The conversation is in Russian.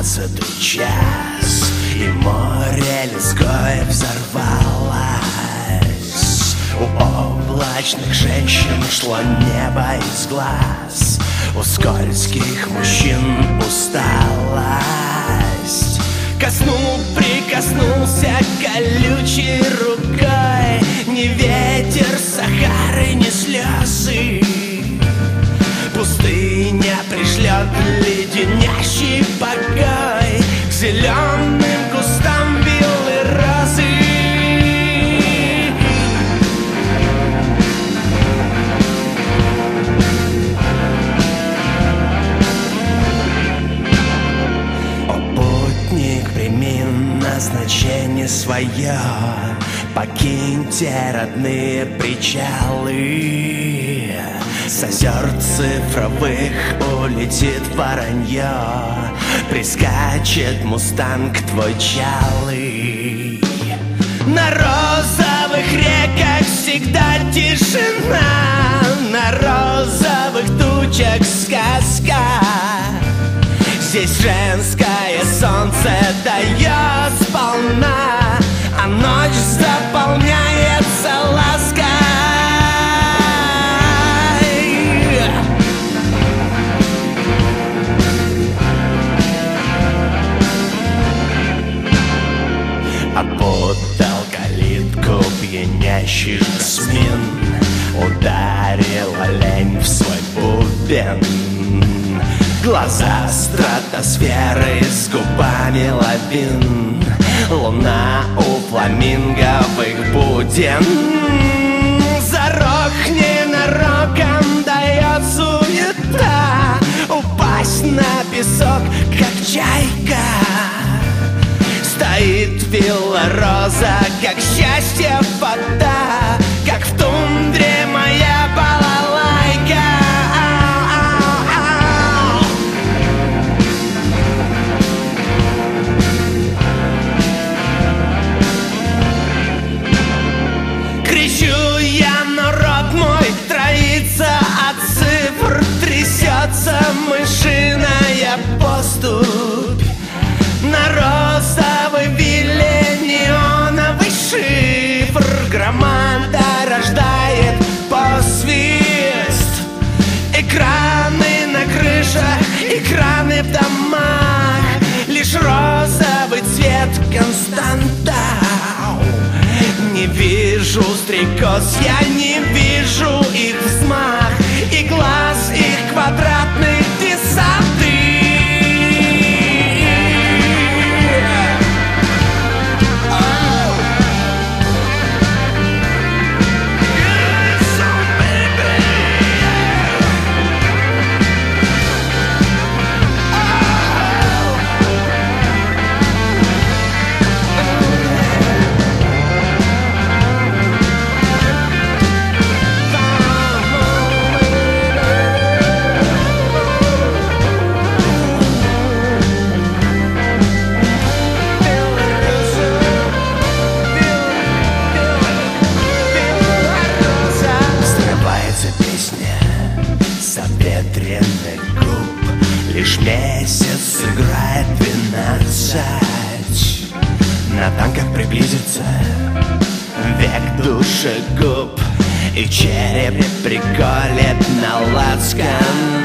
двенадцатый час И море людское взорвалось. У облачных женщин шло небо из глаз У скользких мужчин усталость. Коснул, прикоснулся колючей рукой Не ветер покой К зеленым кустам виллы розы. Путник, прими назначение свое Покиньте родные причалы С озер цифровых улетит воронье Прискачет мустанг твой чалый. На розовых реках всегда тишина На розовых тучах сказка. Здесь женское пьянящий жасмин Ударила лень в свой бубен. Глаза стратосферы с губами лавин Луна у фламинговых буден как счастье вода Как в тундре моя балалайка. Кричу я, но рот мой троится от цифр Трясется мышиная поступь стрекоз, я не вижу двенадцать На танках приблизится век душегуб И череп приколет на лацкан